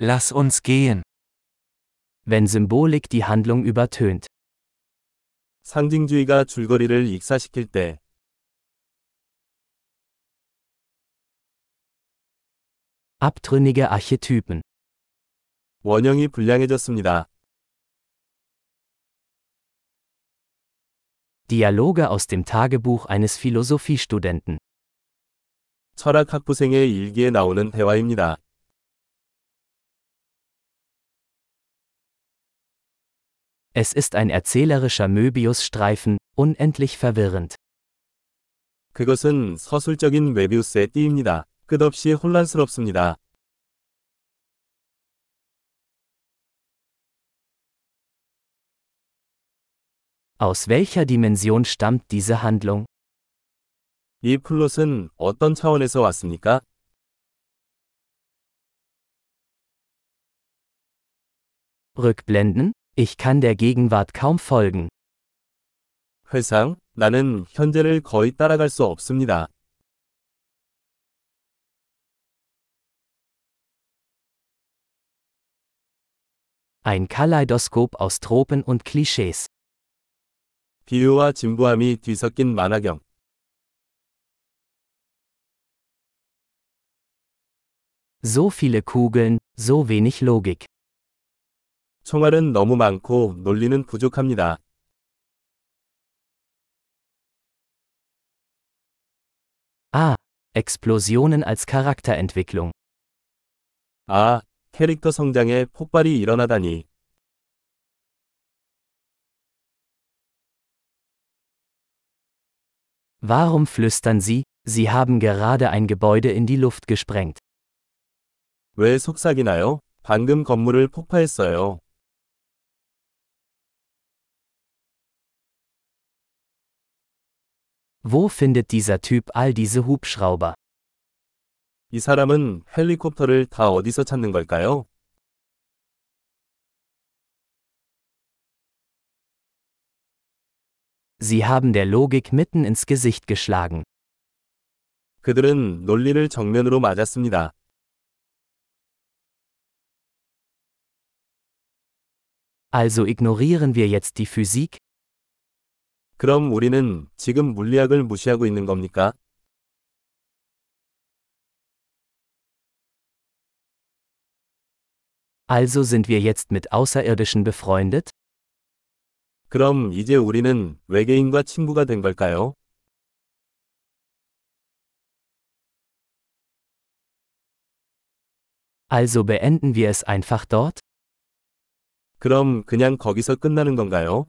Lass uns gehen. Wenn Symbolik die Handlung übertönt. 상징주의가 줄거리를 익사시킬 때, Abtrünnige Archetypen. 원형이 불량해졌습니다. Dialoge aus dem Tagebuch eines Philosophiestudenten. 철학학부생의 일기에 나오는 대화입니다. Es ist ein erzählerischer Möbiusstreifen, unendlich verwirrend. 그것은 서술적인 메비우스의 띠입니다. 끝없이 혼란스럽습니다. Aus welcher Dimension stammt diese Handlung? 이 플롯은 어떤 차원에서 왔습니까? Rückblenden? Ich kann der Gegenwart kaum folgen. 회상, 나는 현재를 거의 따라갈 수 없습니다. Ein Kaleidoskop aus Tropen und Klischees. 비유와 진부함이 뒤섞인 만화경. So viele Kugeln, so wenig Logik. 총알은 너무 많고 논리는 부족합니다. Ah, Explosionen als Charakterentwicklung. 아, 캐릭터 성장에 폭발이 일어나다니. Warum flüstern Sie, Sie haben gerade ein Gebäude in die Luft gesprengt? 왜 속삭이나요? 방금 건물을 폭파했어요. Wo findet dieser Typ all diese Hubschrauber? 이 사람은 헬리콥터를 다 어디서 찾는 걸까요? Sie haben der Logik mitten ins Gesicht geschlagen. 그들은 논리를 정면으로 맞았습니다. Also ignorieren wir jetzt die Physik? 그럼 우리는 지금 물리학을 무시하고 있는 겁니까? Also sind wir jetzt mit Außerirdischen befreundet? 그럼 이제 우리는 외계인과 친구가 된 걸까요? Also beenden wir es einfach dort? 그럼 그냥 거기서 끝나는 건가요?